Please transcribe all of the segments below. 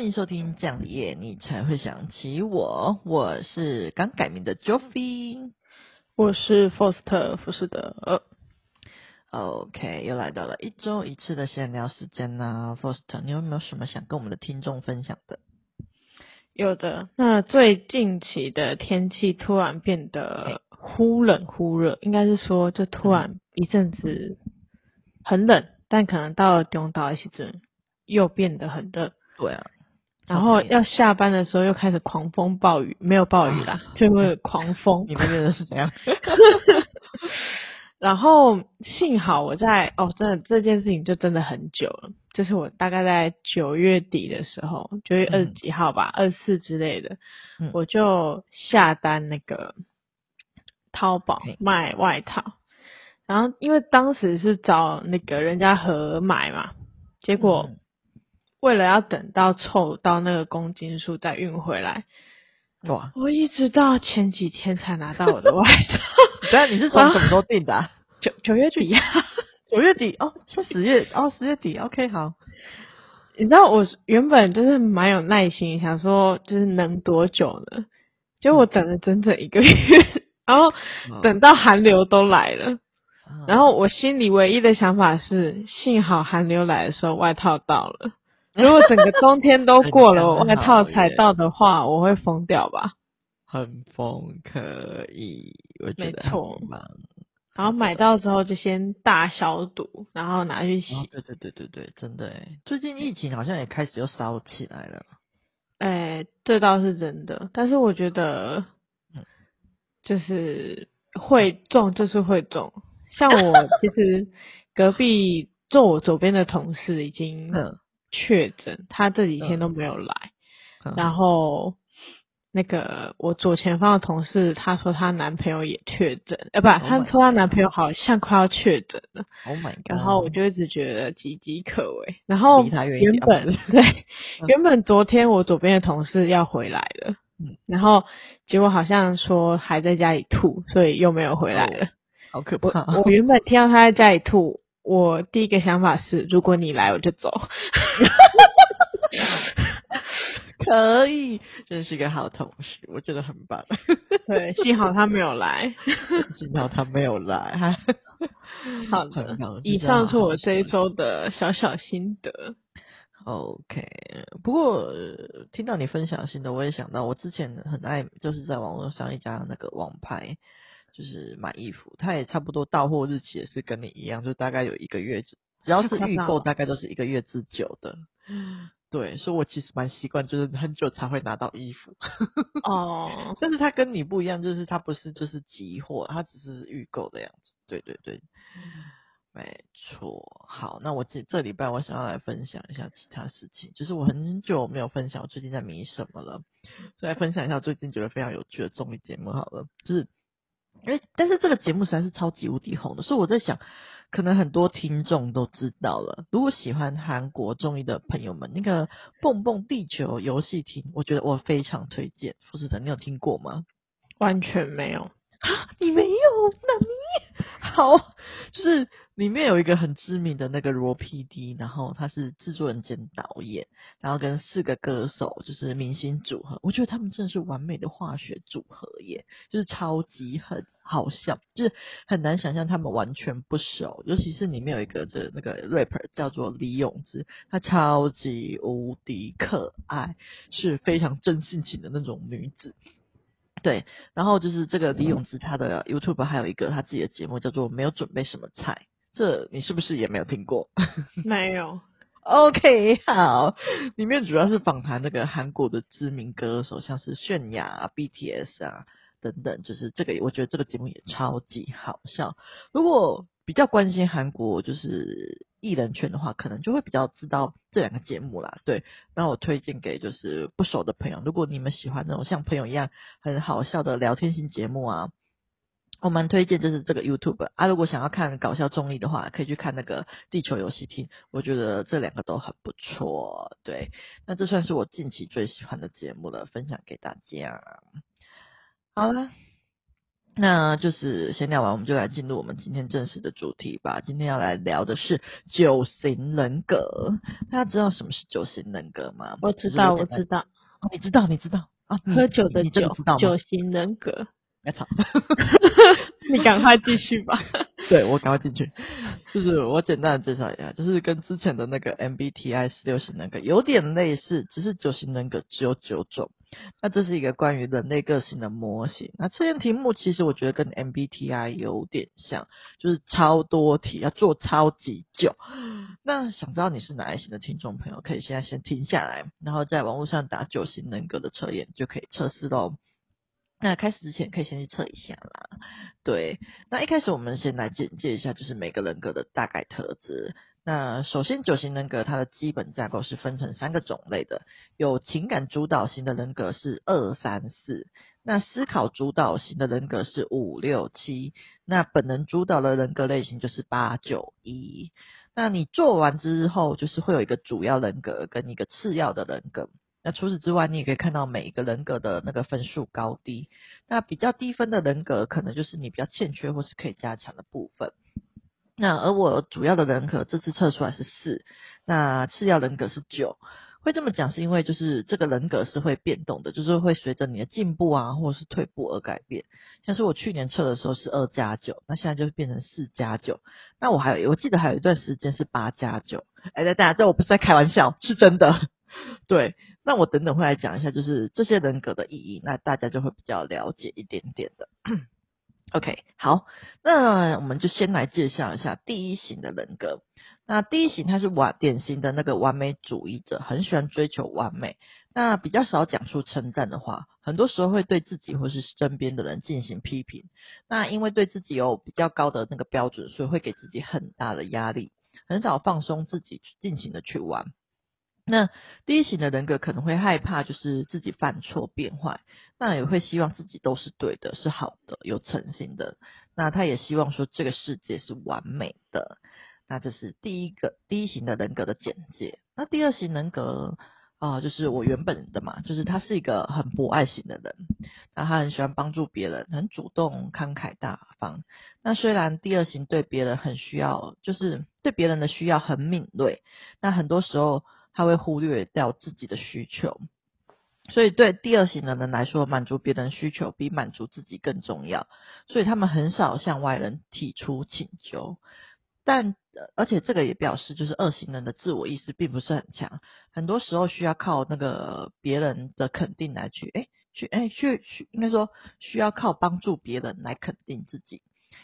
欢迎收听这样的夜，你才会想起我。我是刚改名的 Joffy，我是 Foster 福士德。OK，又来到了一周一次的闲聊时间啦。Foster，你有没有什么想跟我们的听众分享的？有的。那最近期的天气突然变得忽冷忽热，应该是说就突然一阵子很冷，但可能到了中岛一时阵又变得很热。对啊。然后要下班的时候又开始狂风暴雨，没有暴雨啦，就会狂风。你们觉得是怎样？然后幸好我在哦，真的这件事情就真的很久了，就是我大概在九月底的时候，九月二十几号吧，二十四之类的，嗯、我就下单那个淘宝卖外套。然后因为当时是找那个人家合买嘛，结果。嗯为了要等到凑到那个公斤数再运回来，哇！我一直到前几天才拿到我的外套。对啊，你是从什么时候订的、啊？九九月底呀，九月底哦，是十月哦，十月底。OK，好。你知道我原本就是蛮有耐心，想说就是能多久呢？结果我等了整整一个月，然后等到寒流都来了，然后我心里唯一的想法是，幸好寒流来的时候外套到了。如果整个冬天都过了，我外套才到的话，我会疯掉吧？很疯，可以，我觉得很棒。然后买到之后就先大消毒，然后拿去洗。对对对对对，真的诶。最近疫情好像也开始又烧起来了。诶，这倒是真的。但是我觉得，就是会中就是会中。像我其实 隔壁坐我左边的同事已经。确诊，他这几天都没有来。嗯、然后那个我左前方的同事，她说她男朋友也确诊，呃，不，她、oh、说她男朋友好像快要确诊了。Oh my god！然后我就一直觉得岌岌可危。然后原本对，原本昨天我左边的同事要回来了，嗯、然后结果好像说还在家里吐，所以又没有回来了。好可怕！我，我原本听到他在家里吐。我第一个想法是，如果你来，我就走。可以，真是一个好同事，我觉得很棒。对，幸好他没有来。幸好他没有来。好的，以上是我这一周的小小心得。OK，不过听到你分享心得，我也想到我之前很爱，就是在网络上一家那个网拍。就是买衣服，它也差不多到货日期也是跟你一样，就大概有一个月，只要是预购，大概都是一个月之久的。对，所以我其实蛮习惯，就是很久才会拿到衣服。哦，但是它跟你不一样，就是它不是就是急货，它只是预购的样子。对对对，没错。好，那我这这礼拜我想要来分享一下其他事情，就是我很久没有分享我最近在迷什么了，所以来分享一下最近觉得非常有趣的综艺节目好了，就是。诶，但是这个节目实在是超级无敌红的，所以我在想，可能很多听众都知道了。如果喜欢韩国综艺的朋友们，那个《蹦蹦地球游戏厅》，我觉得我非常推荐。富士成，你有听过吗？完全没有。啊，你没有？那你 好，就是。里面有一个很知名的那个罗 PD，然后他是制作人兼导演，然后跟四个歌手就是明星组合，我觉得他们真的是完美的化学组合耶，就是超级很好笑，就是很难想象他们完全不熟，尤其是里面有一个这那个 rapper 叫做李咏芝，她超级无敌可爱，是非常真性情的那种女子，对，然后就是这个李咏芝她的 YouTube 还有一个她自己的节目叫做没有准备什么菜。这你是不是也没有听过？没有。OK，好，里面主要是访谈那个韩国的知名歌手，像是泫雅、BTS 啊等等，就是这个，我觉得这个节目也超级好笑。如果比较关心韩国就是艺人圈的话，可能就会比较知道这两个节目啦。对，那我推荐给就是不熟的朋友，如果你们喜欢那种像朋友一样很好笑的聊天型节目啊。我蛮推荐就是这个 YouTube 啊，如果想要看搞笑综艺的话，可以去看那个地球游戏厅，我觉得这两个都很不错。对，那这算是我近期最喜欢的节目了，分享给大家。好了，那就是闲聊完，我们就来进入我们今天正式的主题吧。今天要来聊的是九型人格。大家知道什么是九型人格吗？我知道，我知道。哦，你知道，你知道啊？喝酒的酒？九型人格。别吵。你赶快继续吧。对，我赶快进去。就是我简单的介绍一下，就是跟之前的那个 MBTI 十六型人格有点类似，只是九型人格只有九种。那这是一个关于人类个性的模型。那测验题目其实我觉得跟 MBTI 有点像，就是超多题，要做超级久。那想知道你是哪一型的听众朋友，可以现在先停下来，然后在网络上打九型人格的测验，就可以测试喽。那开始之前可以先去测一下啦，对。那一开始我们先来简介一下，就是每个人格的大概特质。那首先九型人格它的基本架构是分成三个种类的，有情感主导型的人格是二三四，那思考主导型的人格是五六七，那本能主导的人格类型就是八九一。那你做完之后，就是会有一个主要人格跟一个次要的人格。那除此之外，你也可以看到每一个人格的那个分数高低。那比较低分的人格，可能就是你比较欠缺或是可以加强的部分。那而我主要的人格这次测出来是四，那次要人格是九。会这么讲是因为就是这个人格是会变动的，就是会随着你的进步啊或者是退步而改变。像是我去年测的时候是二加九，那现在就变成四加九。那我还有我记得还有一段时间是八加九。哎，大家这我不是在开玩笑，是真的。对。那我等等会来讲一下，就是这些人格的意义，那大家就会比较了解一点点的。OK，好，那我们就先来介绍一下第一型的人格。那第一型他是完典型的那个完美主义者，很喜欢追求完美，那比较少讲出称赞的话，很多时候会对自己或是身边的人进行批评。那因为对自己有比较高的那个标准，所以会给自己很大的压力，很少放松自己，尽情的去玩。那第一型的人格可能会害怕，就是自己犯错变坏，那也会希望自己都是对的，是好的，有诚信的。那他也希望说这个世界是完美的。那这是第一个第一型的人格的简介。那第二型人格啊、就是我原本的嘛，就是他是一个很博爱型的人，那他很喜欢帮助别人，很主动、慷慨大方。那虽然第二型对别人很需要，就是对别人的需要很敏锐，那很多时候。他会忽略掉自己的需求，所以对第二型的人来说，满足别人需求比满足自己更重要。所以他们很少向外人提出请求，但而且这个也表示，就是二型人的自我意识并不是很强，很多时候需要靠那个别人的肯定来去，诶去，诶去去，应该说需要靠帮助别人来肯定自己。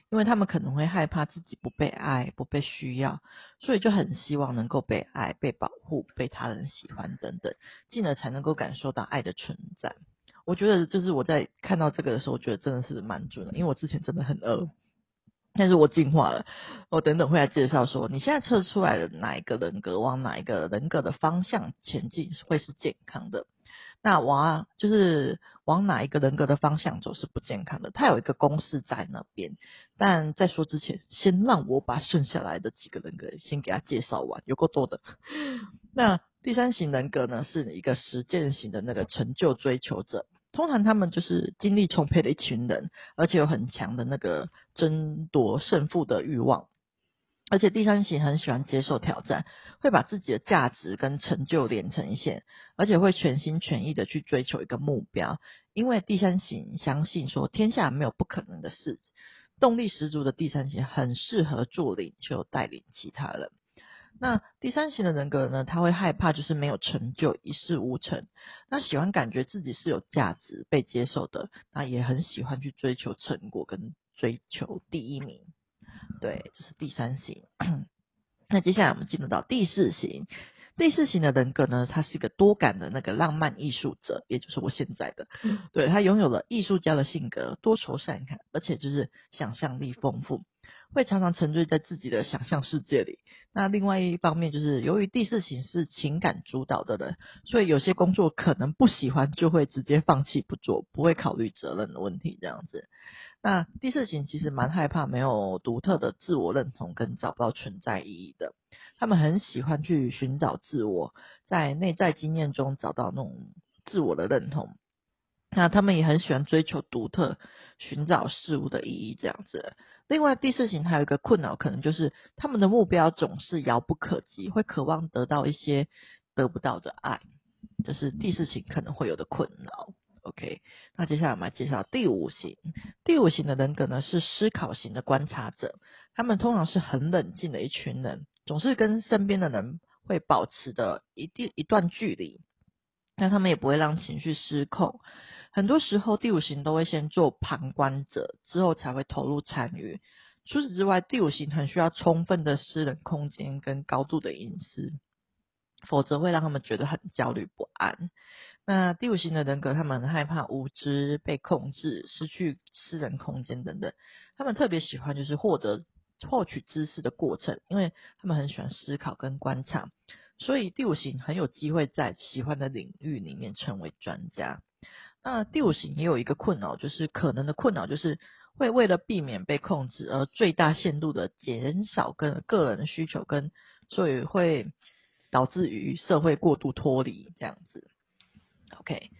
因为他们可能会害怕自己不被爱、不被需要，所以就很希望能够被爱、被保护、被他人喜欢等等，进而才能够感受到爱的存在。我觉得就是我在看到这个的时候，我觉得真的是蛮准的，因为我之前真的很饿，但是我进化了。我等等会来介绍说，你现在测出来的哪一个人格往哪一个人格的方向前进会是健康的。那往就是往哪一个人格的方向走是不健康的，它有一个公式在那边。但在说之前，先让我把剩下来的几个人格先给他介绍完，有够多的。那第三型人格呢，是一个实践型的那个成就追求者，通常他们就是精力充沛的一群人，而且有很强的那个争夺胜负的欲望。而且第三型很喜欢接受挑战，会把自己的价值跟成就连成一线，而且会全心全意的去追求一个目标。因为第三型相信说天下没有不可能的事，动力十足的第三型很适合做领袖，带领其他人。那第三型的人格呢，他会害怕就是没有成就，一事无成。那喜欢感觉自己是有价值、被接受的，那也很喜欢去追求成果跟追求第一名。对，这是第三型。那接下来我们进入到第四型。第四型的人格呢，他是一个多感的那个浪漫艺术者，也就是我现在的。对，他拥有了艺术家的性格，多愁善感，而且就是想象力丰富，会常常沉醉在自己的想象世界里。那另外一方面就是，由于第四型是情感主导的人，所以有些工作可能不喜欢，就会直接放弃不做，不会考虑责任的问题，这样子。那第四型其实蛮害怕没有独特的自我认同跟找不到存在意义的，他们很喜欢去寻找自我，在内在经验中找到那种自我的认同。那他们也很喜欢追求独特，寻找事物的意义这样子。另外第四型还有一个困扰，可能就是他们的目标总是遥不可及，会渴望得到一些得不到的爱，这是第四型可能会有的困扰。OK，那接下来我们来介绍第五型。第五型的人格呢，是思考型的观察者，他们通常是很冷静的一群人，总是跟身边的人会保持的一定一段距离，但他们也不会让情绪失控。很多时候，第五型都会先做旁观者，之后才会投入参与。除此之外，第五型很需要充分的私人空间跟高度的隐私，否则会让他们觉得很焦虑不安。那第五型的人格，他们害怕无知、被控制、失去私人空间等等。他们特别喜欢就是获得、获取知识的过程，因为他们很喜欢思考跟观察，所以第五型很有机会在喜欢的领域里面成为专家。那第五型也有一个困扰，就是可能的困扰就是会为了避免被控制而最大限度的减少跟个人的需求，跟所以会导致于社会过度脱离这样子。OK，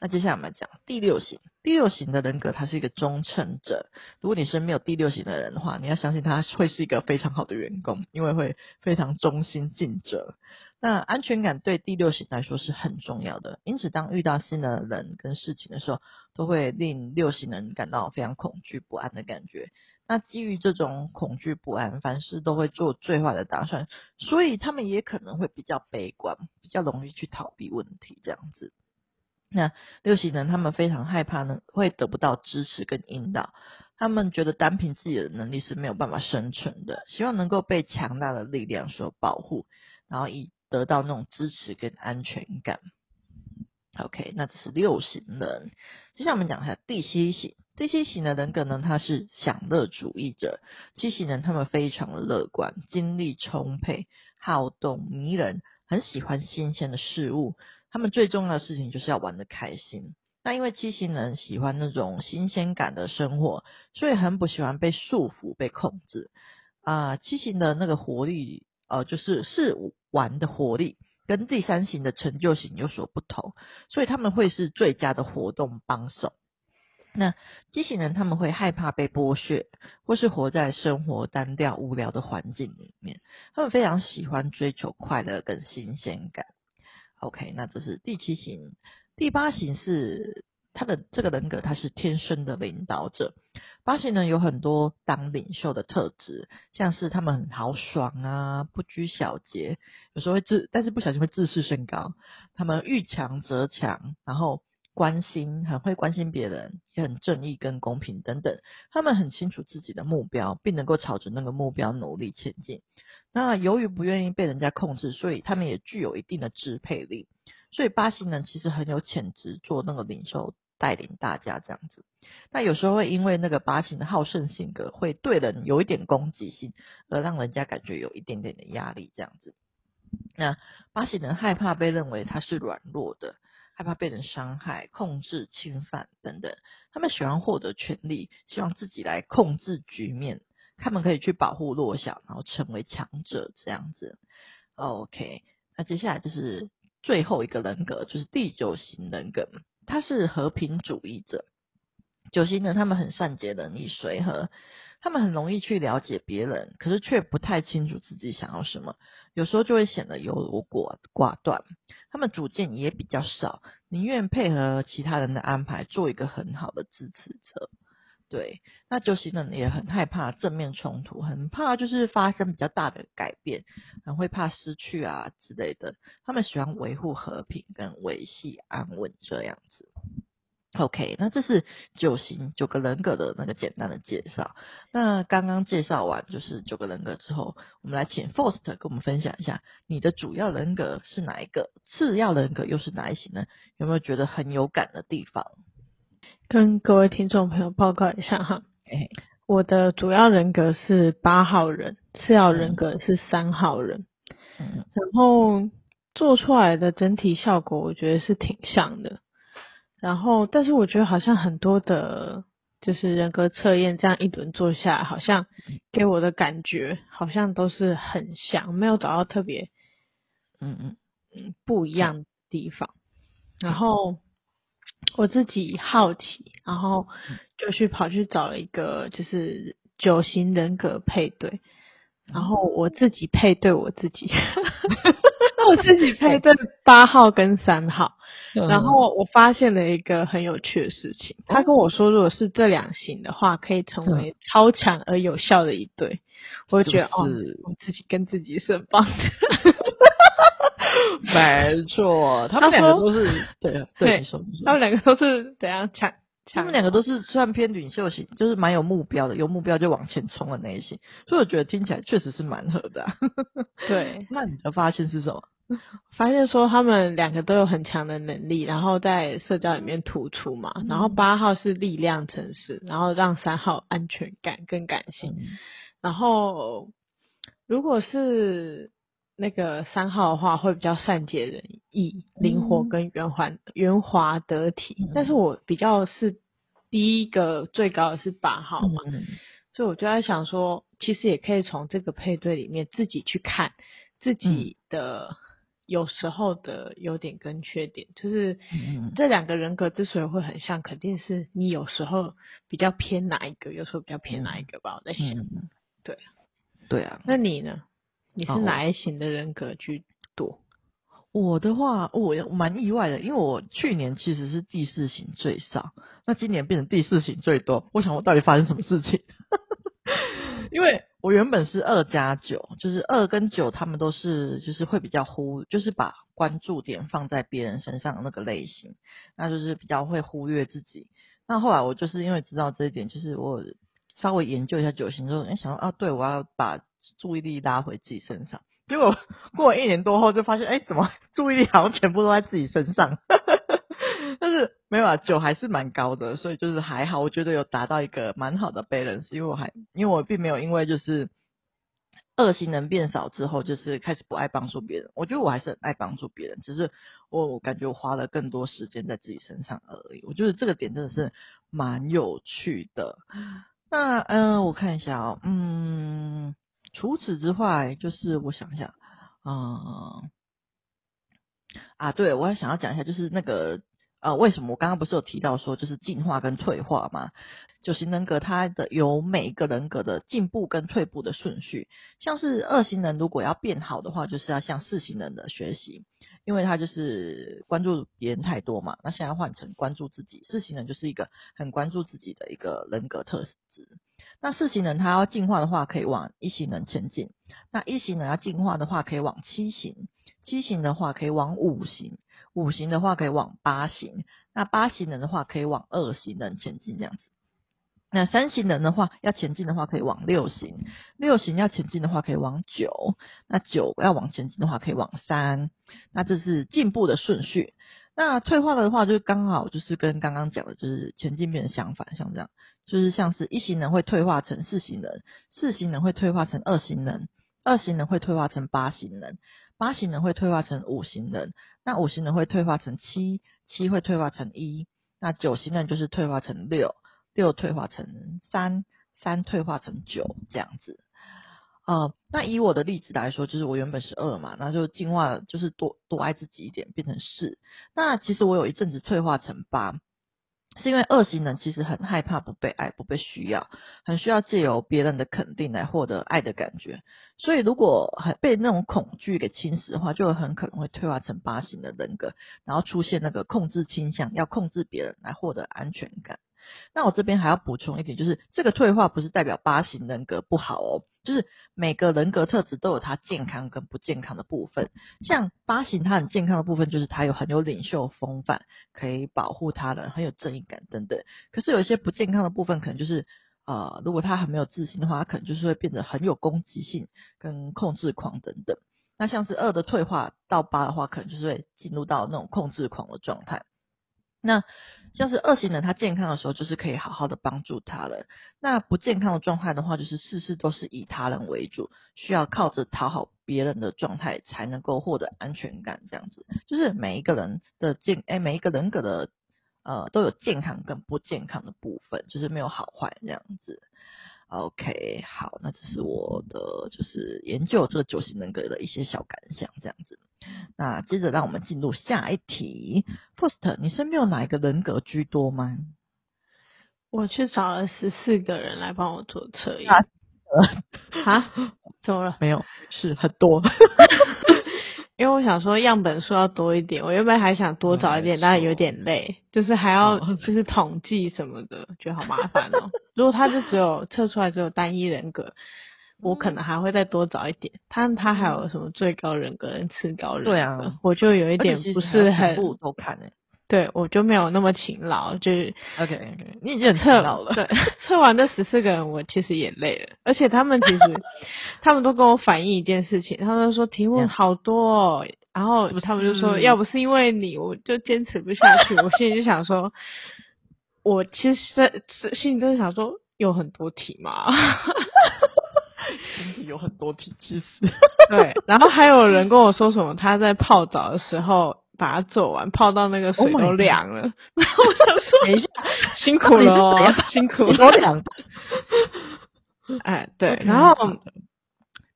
那接下来我们讲第六型。第六型的人格，他是一个忠诚者。如果你身边有第六型的人的话，你要相信他会是一个非常好的员工，因为会非常忠心尽责。那安全感对第六型来说是很重要的，因此当遇到新的人跟事情的时候，都会令六型人感到非常恐惧不安的感觉。那基于这种恐惧不安，凡事都会做最坏的打算，所以他们也可能会比较悲观，比较容易去逃避问题这样子。那六型人他们非常害怕呢，会得不到支持跟引导，他们觉得单凭自己的能力是没有办法生存的，希望能够被强大的力量所保护，然后以得到那种支持跟安全感。OK，那这是六型人。接下来我们讲一下第七型，第七型的人格呢，他是享乐主义者。七型人他们非常的乐观，精力充沛，好动迷人，很喜欢新鲜的事物。他们最重要的事情就是要玩得开心。那因为七型人喜欢那种新鲜感的生活，所以很不喜欢被束缚、被控制。啊、呃，七型的那个活力，呃，就是是玩的活力，跟第三型的成就型有所不同，所以他们会是最佳的活动帮手。那七型人他们会害怕被剥削，或是活在生活单调无聊的环境里面。他们非常喜欢追求快乐跟新鲜感。OK，那这是第七型，第八型是他的这个人格，他是天生的领导者。八型呢有很多当领袖的特质，像是他们很豪爽啊，不拘小节，有时候会自，但是不小心会自视甚高。他们遇强则强，然后关心，很会关心别人，也很正义跟公平等等。他们很清楚自己的目标，并能够朝着那个目标努力前进。那由于不愿意被人家控制，所以他们也具有一定的支配力。所以八型人其实很有潜质做那个领袖，带领大家这样子。那有时候会因为那个八型的好胜性格，会对人有一点攻击性，而让人家感觉有一点点的压力这样子。那八型人害怕被认为他是软弱的，害怕被人伤害、控制、侵犯等等。他们喜欢获得权力，希望自己来控制局面。他们可以去保护弱小，然后成为强者这样子。OK，那接下来就是最后一个人格，就是第九型人格，他是和平主义者。九型人他们很善解人意、随和，他们很容易去了解别人，可是却不太清楚自己想要什么，有时候就会显得优柔寡寡断。他们主见也比较少，宁愿配合其他人的安排，做一个很好的支持者。对，那九型人也很害怕正面冲突，很怕就是发生比较大的改变，很会怕失去啊之类的。他们喜欢维护和平跟维系安稳这样子。OK，那这是九型九个人格的那个简单的介绍。那刚刚介绍完就是九个人格之后，我们来请 Forst 跟我们分享一下，你的主要人格是哪一个？次要人格又是哪一型呢？有没有觉得很有感的地方？跟各位听众朋友报告一下哈，我的主要人格是八号人，次要人格是三号人，然后做出来的整体效果我觉得是挺像的，然后但是我觉得好像很多的，就是人格测验这样一轮做下来，好像给我的感觉好像都是很像，没有找到特别，嗯嗯。嗯不一样的地方，然后。我自己好奇，然后就去跑去找了一个就是九型人格配对，然后我自己配对我自己，我自己配对八号跟三号，然后我发现了一个很有趣的事情，他跟我说，如果是这两型的话，可以成为超强而有效的一对，我就觉得哦，我自己跟自己是很棒的。没错，他们两个都是对对，他们两个都是怎样抢？他们两个都是算偏领袖型，就是蛮有目标的，有目标就往前冲的那一型，所以我觉得听起来确实是蛮合的、啊。对，那你的发现是什么？发现说他们两个都有很强的能力，然后在社交里面突出嘛。嗯、然后八号是力量城市，然后让三号安全感跟感性。嗯、然后如果是。那个三号的话会比较善解人意、灵活跟圆环圆滑得体，嗯、但是我比较是第一个最高的是八号嘛，嗯、所以我就在想说，其实也可以从这个配对里面自己去看自己的有时候的优点跟缺点，就是这两个人格之所以会很像，肯定是你有时候比较偏哪一个，有时候比较偏哪一个吧，我在想，嗯、对，对啊，那你呢？你是哪一型的人格居多？我的话，我蛮意外的，因为我去年其实是第四型最少，那今年变成第四型最多。我想我到底发生什么事情？因为我原本是二加九，就是二跟九，他们都是就是会比较忽，就是把关注点放在别人身上的那个类型，那就是比较会忽略自己。那后来我就是因为知道这一点，就是我稍微研究一下九型之后，哎，想到啊，对，我要把。注意力拉回自己身上，结果过了一年多后就发现，哎，怎么 注意力好像全部都在自己身上？但是没有啊，九还是蛮高的，所以就是还好，我觉得有达到一个蛮好的 balance，因为我还因为我并没有因为就是二型人变少之后，就是开始不爱帮助别人。我觉得我还是很爱帮助别人，只是我我感觉我花了更多时间在自己身上而已。我觉得这个点真的是蛮有趣的。那嗯、我看一下哦，嗯。除此之外，就是我想想，嗯，啊，对，我还想要讲一下，就是那个，呃，为什么我刚刚不是有提到说，就是进化跟退化嘛？九型人格它的有每一个人格的进步跟退步的顺序，像是二型人如果要变好的话，就是要向四型人的学习，因为他就是关注别人太多嘛。那现在换成关注自己，四型人就是一个很关注自己的一个人格特质。那四型人他要进化的话，可以往一型人前进；那一型人要进化的话，可以往七型；七型的话可以往五型；五型的话可以往八型；那八型人的话可以往二型人前进这样子。那三型人的话要前进的话，可以往六型；六型要前进的话，可以往九；那九要往前进的话，可以往三。那这是进步的顺序。那退化了的话，就刚好就是跟刚刚讲的，就是前进变成相反，像这样，就是像是一型人会退化成四型人，四型人会退化成二型人，二型人会退化成八型人，八型人会退化成五型人，那五型人会退化成七，七会退化成一，那九型人就是退化成六，六退化成三，三退化成九，这样子。呃，那以我的例子来说，就是我原本是二嘛，那就进化，就是多多爱自己一点，变成四。那其实我有一阵子退化成八，是因为二型人其实很害怕不被爱、不被需要，很需要借由别人的肯定来获得爱的感觉。所以如果还被那种恐惧给侵蚀的话，就很可能会退化成八型的人格，然后出现那个控制倾向，要控制别人来获得安全感。那我这边还要补充一点，就是这个退化不是代表八型人格不好哦。就是每个人格特质都有它健康跟不健康的部分，像八型它很健康的部分就是它有很有领袖风范，可以保护他人，很有正义感等等。可是有一些不健康的部分，可能就是呃，如果他很没有自信的话，可能就是会变得很有攻击性跟控制狂等等。那像是二的退化到八的话，可能就是会进入到那种控制狂的状态。那像是二型人，他健康的时候就是可以好好的帮助他人。那不健康的状态的话，就是事事都是以他人为主，需要靠着讨好别人的状态才能够获得安全感。这样子，就是每一个人的健，哎，每一个人格的呃都有健康跟不健康的部分，就是没有好坏这样子。OK，好，那这是我的就是研究这个九型人格的一些小感想，这样子。那接着让我们进入下一题 First，你身边有哪一个人格居多吗？我去找了十四个人来帮我做测验。啊？怎么了？没有，是很多。因为我想说样本数要多一点，我原本还想多找一点，但是有点累，就是还要就是统计什么的，觉得好麻烦哦。如果他就只有测出来只有单一人格，我可能还会再多找一点。他他还有什么最高人格跟次高人格？对啊，我就有一点不是很都看诶。对，我就没有那么勤劳，就是 OK OK，你已经很勤劳了。对，测完这十四个人，我其实也累了，而且他们其实 他们都跟我反映一件事情，他们说题目好多哦，然后他们就说要不是因为你，我就坚持不下去。我心里就想说，我其实在心里真的想说，有很多题嘛，有很多体，其 实对。然后还有人跟我说什么，他在泡澡的时候。把它做完，泡到那个水都凉了。然 后我想说，等一下，辛苦了 哦，辛苦了。都凉。哎，对。然后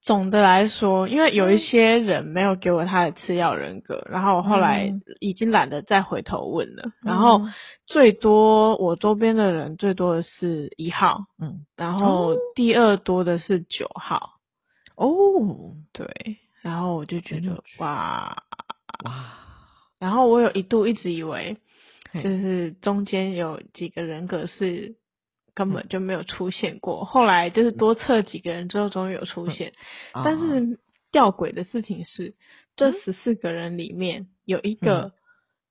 总的来说，因为有一些人没有给我他的次要人格，然后我后来已经懒得再回头问了。然后最多我周边的人最多的是一号，嗯，然后第二多的是九号。哦，对。然后我就觉得哇哇。然后我有一度一直以为，就是中间有几个人格是根本就没有出现过。后来就是多测几个人之后，终于有出现。但是吊诡的事情是，这十四个人里面有一个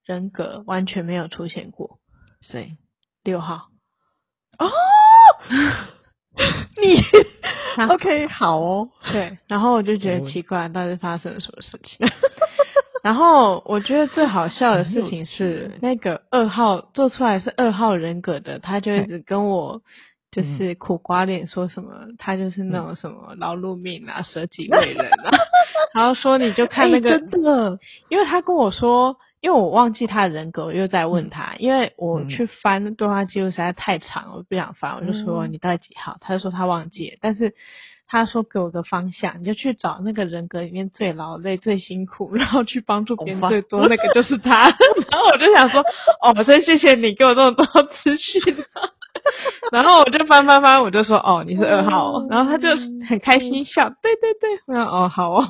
人格完全没有出现过。谁？六号。哦，你 OK 好哦。对，然后我就觉得奇怪，到底发生了什么事情？然后我觉得最好笑的事情是，那个二号做出来是二号人格的，他就一直跟我就是苦瓜脸，说什么他就是那种什么劳碌命啊，舍己为人啊，然后说你就看那个，真的，因为他跟我说，因为我忘记他的人格，我又在问他，因为我去翻对话记录实在太长，我不想翻，我就说你到底几号？他就说他忘记了，但是。他说给我个方向，你就去找那个人格里面最劳累、最辛苦，然后去帮助别人最多，那个就是他。然后我就想说，哦，真谢谢你给我这么多资讯。然后我就翻翻翻，我就说哦，你是二号，哦，然后他就很开心笑，对对对，我说哦好哦，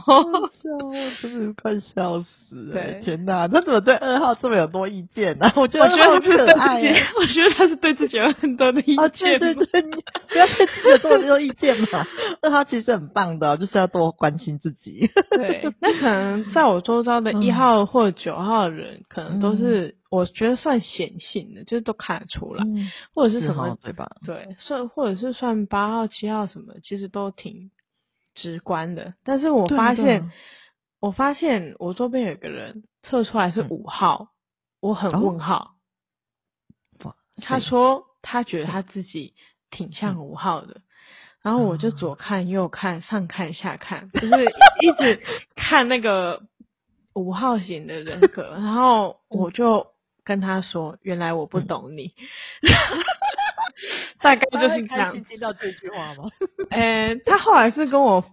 笑，真的快笑死了，对天哪，他怎么对二号这么有多意见呢？我觉得我觉得他是可爱，我觉得他是对自己有很多的意见，啊，对对对，你不要对自己有这么多意见嘛，二号其实很棒的，就是要多关心自己。对，那可能在我周遭的一号或九号的人，可能都是。我觉得算显性的，就是都看得出来，嗯、或者是什么对吧？对，算或者是算八号、七号什么，其实都挺直观的。但是我发现，我发现我周边有一个人测出来是五号，嗯、我很问号。哦、他说他觉得他自己挺像五号的，嗯、然后我就左看右看，上看下看，就是一直看那个五号型的人格，然后我就。跟他说，原来我不懂你，嗯、大概就是这样。听到这句话吗？呃，他后来是跟我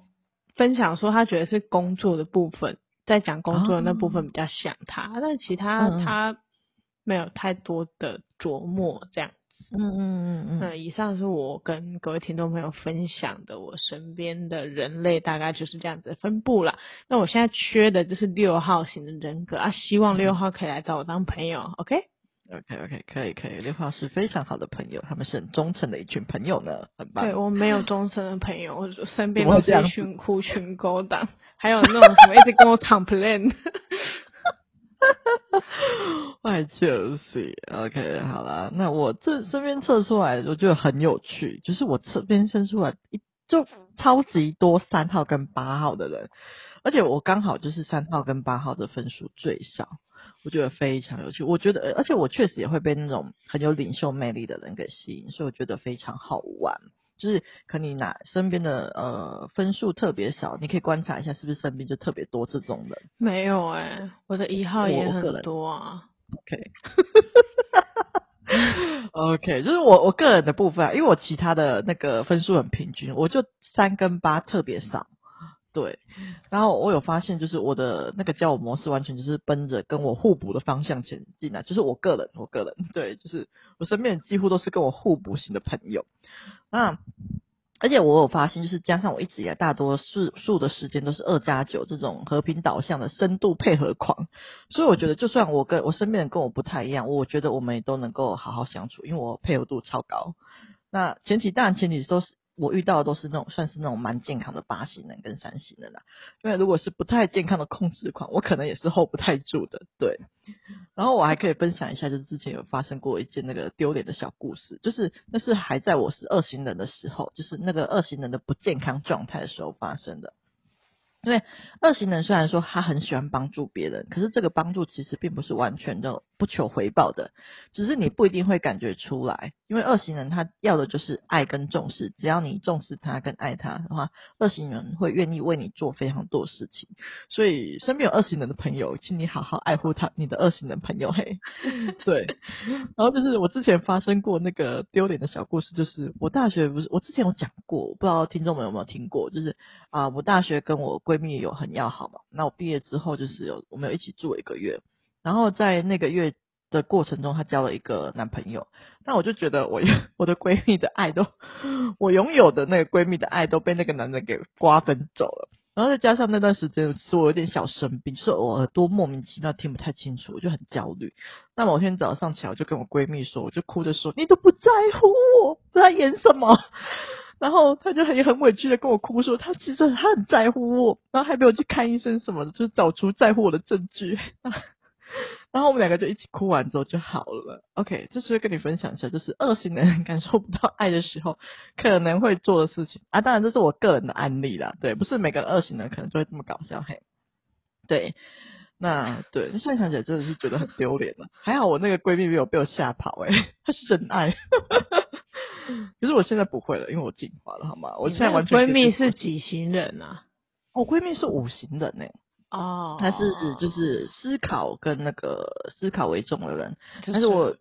分享说，他觉得是工作的部分，在讲工作的那部分比较像他，哦、但其他他没有太多的琢磨这样。嗯嗯嗯嗯，那以上是我跟各位听众朋友分享的，我身边的人类大概就是这样子的分布了。那我现在缺的就是六号型的人格啊，希望六号可以来找我当朋友。OK？OK OK，可以可以，六号是非常好的朋友，他们是很忠诚的一群朋友呢，很棒。对，我没有忠诚的朋友，我身边都是一群狐群狗党，还有那种什么一直跟我 complain。外就是 OK，好啦，那我这身边测出来，我觉得很有趣，就是我这边生出来一就超级多三号跟八号的人，而且我刚好就是三号跟八号的分数最少，我觉得非常有趣。我觉得，而且我确实也会被那种很有领袖魅力的人给吸引，所以我觉得非常好玩。就是可你拿身边的呃分数特别少，你可以观察一下是不是身边就特别多这种人。没有哎、欸，我的一号也很多啊。OK，OK，就是我我个人的部分啊，因为我其他的那个分数很平均，我就三跟八特别少。对，然后我有发现，就是我的那个交友模式完全就是奔着跟我互补的方向前进来，就是我个人，我个人，对，就是我身边几乎都是跟我互补型的朋友，那。而且我有发现，就是加上我一直以来大多数数的时间都是二加九这种和平导向的深度配合狂，所以我觉得就算我跟我身边人跟我不太一样，我觉得我们也都能够好好相处，因为我配合度超高。那前提当然前提都是。我遇到的都是那种算是那种蛮健康的八型人跟三型人啦，因为如果是不太健康的控制款，我可能也是 hold 不太住的。对，然后我还可以分享一下，就是之前有发生过一件那个丢脸的小故事，就是那是还在我是二型人的时候，就是那个二型人的不健康状态的时候发生的。因为二型人虽然说他很喜欢帮助别人，可是这个帮助其实并不是完全的不求回报的，只是你不一定会感觉出来。因为二型人他要的就是爱跟重视，只要你重视他跟爱他的话，二型人会愿意为你做非常多事情。所以身边有二型人的朋友，请你好好爱护他，你的二型人朋友嘿。对，然后就是我之前发生过那个丢脸的小故事，就是我大学不是我之前有讲过，我不知道听众们有没有听过，就是啊、呃，我大学跟我闺闺蜜有很要好嘛，那我毕业之后就是有我们有一起住一个月，然后在那个月的过程中，她交了一个男朋友，那我就觉得我 我的闺蜜的爱都，我拥有的那个闺蜜的爱都被那个男人给瓜分走了，然后再加上那段时间是我有点小生病，就是我耳朵莫名其妙听不太清楚，我就很焦虑。那某天早上起来，我就跟我闺蜜说，我就哭着说，你都不在乎我，在演什么？然后他就很很委屈的跟我哭说，他其实他很在乎我，然后还没有去看医生什么的，就是找出在乎我的证据。然后我们两个就一起哭完之后就好了。OK，这是跟你分享一下，就是二型人感受不到爱的时候可能会做的事情啊。当然这是我个人的案例啦，对，不是每个二型人可能都会这么搞笑嘿。对，那对，现在想起来真的是觉得很丢脸了。还好我那个闺蜜没有被我吓跑，诶，她是真爱。可是我现在不会了，因为我进化了，好吗？我现在完全。闺蜜是几型人啊？我闺蜜是五型人呢。哦，她是指就是思考跟那个思考为重的人，但是我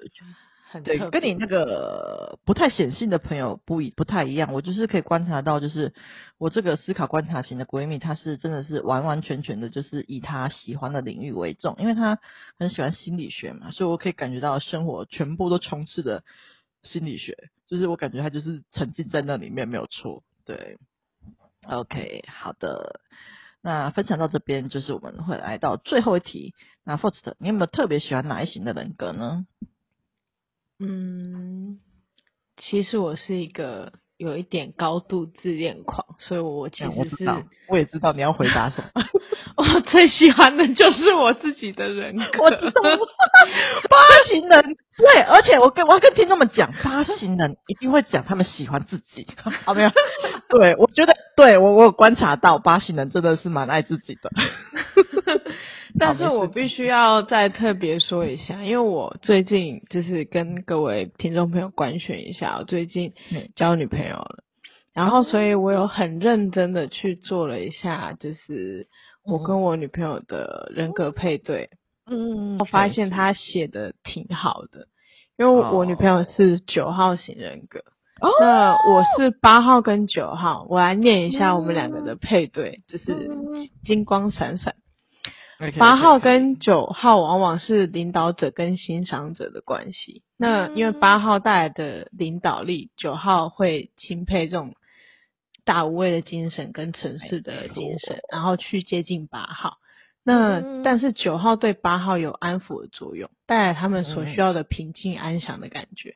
很对跟你那个不太显性的朋友不一不太一样。我就是可以观察到，就是我这个思考观察型的闺蜜，她是真的是完完全全的，就是以她喜欢的领域为重，因为她很喜欢心理学嘛，所以我可以感觉到生活全部都充斥的。心理学，就是我感觉他就是沉浸在那里面没有错，对，OK，好的，那分享到这边，就是我们会来到最后一题。那 Faust，你有没有特别喜欢哪一型的人格呢？嗯，其实我是一个有一点高度自恋狂，所以我其实知道，我也知道你要回答什么。我最喜欢的就是我自己的人格，我知道，八型人。对，而且我跟我要跟听众们讲，八型人一定会讲他们喜欢自己，好没有？对，我觉得对我我有观察到，八型人真的是蛮爱自己的。但是我必须要再特别说一下，因为我最近就是跟各位听众朋友官宣一下，我最近交女朋友了，然后所以我有很认真的去做了一下，就是我跟我女朋友的人格配对。嗯，我发现他写的挺好的，因为我女朋友是九号型人格，哦、那我是八号跟九号，我来念一下我们两个的配对，嗯、就是金光闪闪。八、嗯、号跟九号往往是领导者跟欣赏者的关系，嗯、那因为八号带来的领导力，九号会钦佩这种大无畏的精神跟城市的精神，然后去接近八号。那但是九号对八号有安抚的作用，带来他们所需要的平静安详的感觉。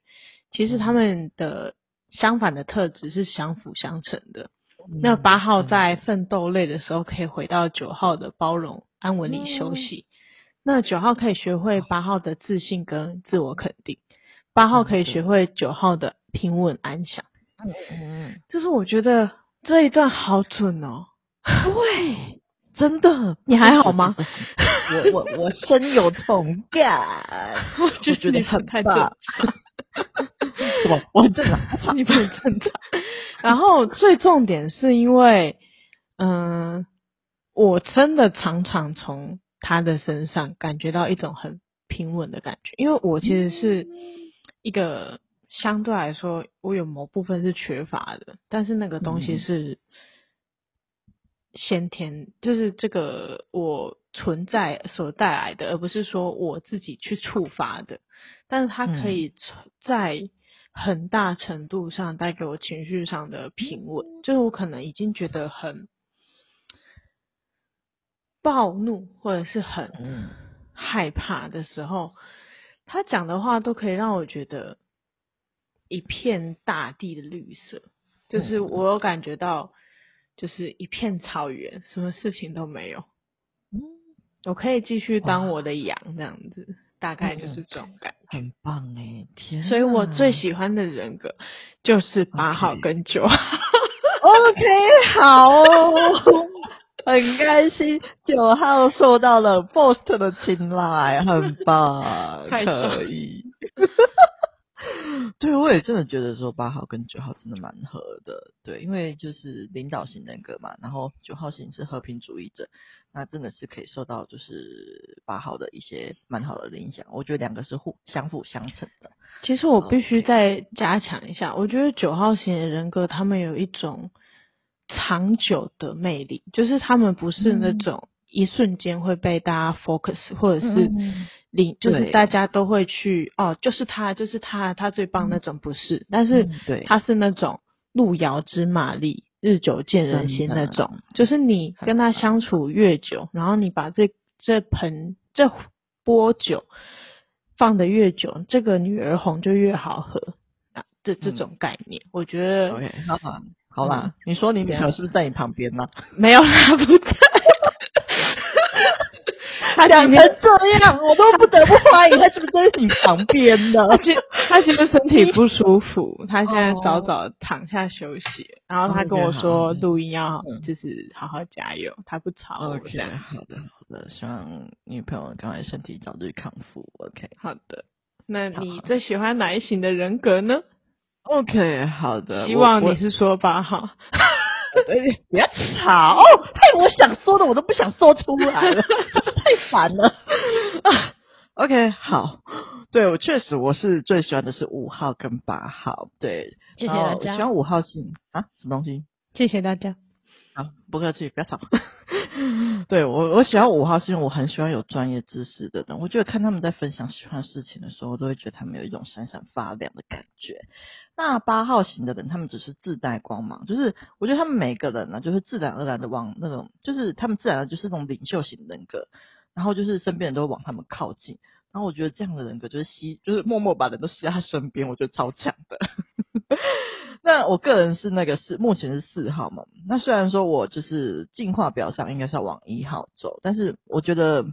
其实他们的相反的特质是相辅相成的。那八号在奋斗累的时候，可以回到九号的包容安稳里休息。那九号可以学会八号的自信跟自我肯定，八号可以学会九号的平稳安详。嗯嗯，就是我觉得这一段好准哦。对。真的，你还好吗？我我我深有同感，我就觉得很太棒。什么？我很正常，你不很正常。然后最重点是因为，嗯、呃，我真的常常从他的身上感觉到一种很平稳的感觉，因为我其实是一个相对来说，我有某部分是缺乏的，但是那个东西是。先天，就是这个我存在所带来的，而不是说我自己去触发的。但是它可以在很大程度上带给我情绪上的平稳，嗯、就是我可能已经觉得很暴怒或者是很害怕的时候，他讲的话都可以让我觉得一片大地的绿色，就是我有感觉到。就是一片草原，什么事情都没有。嗯，我可以继续当我的羊，这样子，大概就是这种感觉。很棒哎，天！所以我最喜欢的人格就是八号跟九号。OK，好哦，很开心，九号受到了 bost 的青睐，很棒，可以。对，我也真的觉得说八号跟九号真的蛮合的，对，因为就是领导型人格嘛，然后九号型是和平主义者，那真的是可以受到就是八号的一些蛮好的影响，我觉得两个是互相辅相成的。其实我必须再加强一下.我觉得九号型的人格他们有一种长久的魅力，就是他们不是那种一瞬间会被大家 focus、嗯、或者是。领就是大家都会去哦，就是他，就是他，他最棒那种，不是？但是他是那种路遥知马力，日久见人心那种。就是你跟他相处越久，然后你把这这盆这波酒放的越久，这个女儿红就越好喝啊！这这种概念，我觉得。OK，好啦，好啦，你说你女朋友是不是在你旁边呢？没有，啦不在。他讲成这样，我都不得不怀疑他是不是在你旁边的。他其实身体不舒服，他现在早早躺下休息。然后他跟我说录音要就是好好加油，他不吵我。OK，好的好的，希望女朋友赶快身体早日康复。OK，好的。那你最喜欢哪一型的人格呢？OK，好的。希望你是说八号。对，不要吵！哦，害我想说的我都不想说出来了，真是太烦了。OK，好，对我确实我是最喜欢的是五号跟八号，对，谢谢大家。喜欢五号是啊？什么东西？谢谢大家。好，不客气，不要吵。对我，我喜欢五号是因为我很喜欢有专业知识的人，我觉得看他们在分享喜欢事情的时候，我都会觉得他们有一种闪闪发亮的感觉。那八号型的人，他们只是自带光芒，就是我觉得他们每个人呢，就是自然而然的往那种，就是他们自然的就是那种领袖型人格，然后就是身边人都会往他们靠近，然后我觉得这样的人格就是吸，就是默默把人都吸在他身边，我觉得超强的。但我个人是那个是目前是四号嘛，那虽然说我就是进化表上应该是要往一号走，但是我觉得。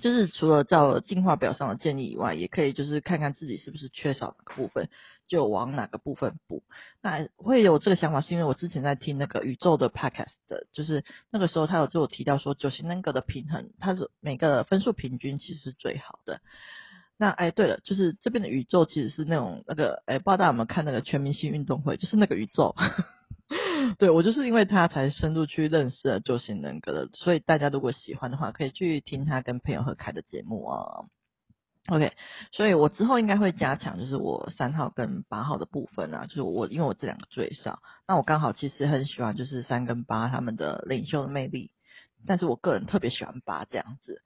就是除了照进化表上的建议以外，也可以就是看看自己是不是缺少哪个部分，就往哪个部分补。那会有这个想法，是因为我之前在听那个宇宙的 podcast 的，就是那个时候他有就有提到说九型人格的平衡，它是每个分数平均其实是最好的。那哎，对了，就是这边的宇宙其实是那种那个哎，不知道大家有没有看那个全明星运动会，就是那个宇宙。对，我就是因为他才深入去认识了九型人格的，所以大家如果喜欢的话，可以去听他跟朋友合开的节目哦。OK，所以我之后应该会加强，就是我三号跟八号的部分啊，就是我因为我这两个最少，那我刚好其实很喜欢就是三跟八他们的领袖的魅力，但是我个人特别喜欢八这样子。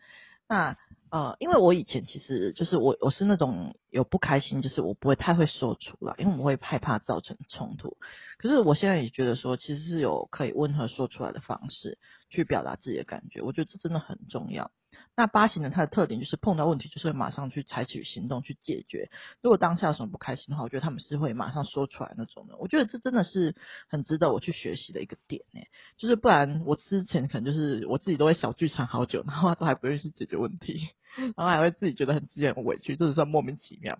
那呃，因为我以前其实就是我我是那种有不开心，就是我不会太会说出来，因为我会害怕造成冲突。可是我现在也觉得说，其实是有可以温和说出来的方式去表达自己的感觉，我觉得这真的很重要。那八型人他的特点就是碰到问题就是会马上去采取行动去解决。如果当下有什么不开心的话，我觉得他们是会马上说出来那种的。我觉得这真的是很值得我去学习的一个点呢。就是不然我之前可能就是我自己都会小剧场好久，然后都还不愿意去解决问题，然后还会自己觉得很自己很委屈，就是说莫名其妙。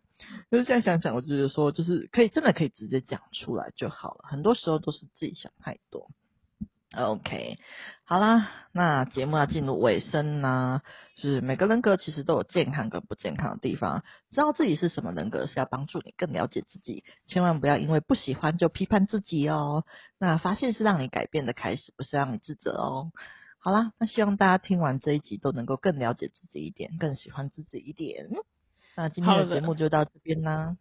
可是现在想想，我就觉得说就是可以真的可以直接讲出来就好了。很多时候都是自己想太多。OK，好啦，那节目要进入尾声啦。就是每个人格其实都有健康跟不健康的地方，知道自己是什么人格是要帮助你更了解自己，千万不要因为不喜欢就批判自己哦。那发现是让你改变的开始，不是让你自责哦。好啦，那希望大家听完这一集都能够更了解自己一点，更喜欢自己一点。那今天的节目就到这边啦。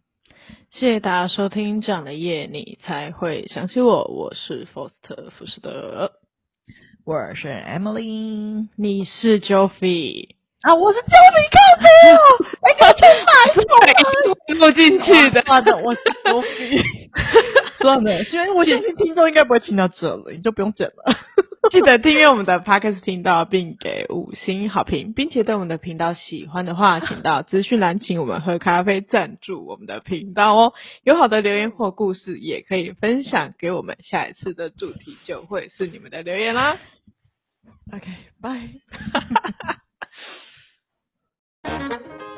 谢谢大家收听，这样的夜你才会想起我，我是 Faust 福士德，我是 Emily，你是 Joffy 啊，我是 Joffy 咖啡哦，哎，搞错了，录进去的，我的，我是 Joffy。算了，因为我相信听众应该不会听到这了，你就不用整了。记得订阅我们的 Podcast 频道，并给五星好评，并且对我们的频道喜欢的话，请到资讯栏请我们喝咖啡赞助我们的频道哦。有好的留言或故事，也可以分享给我们，下一次的主题就会是你们的留言啦。OK，拜。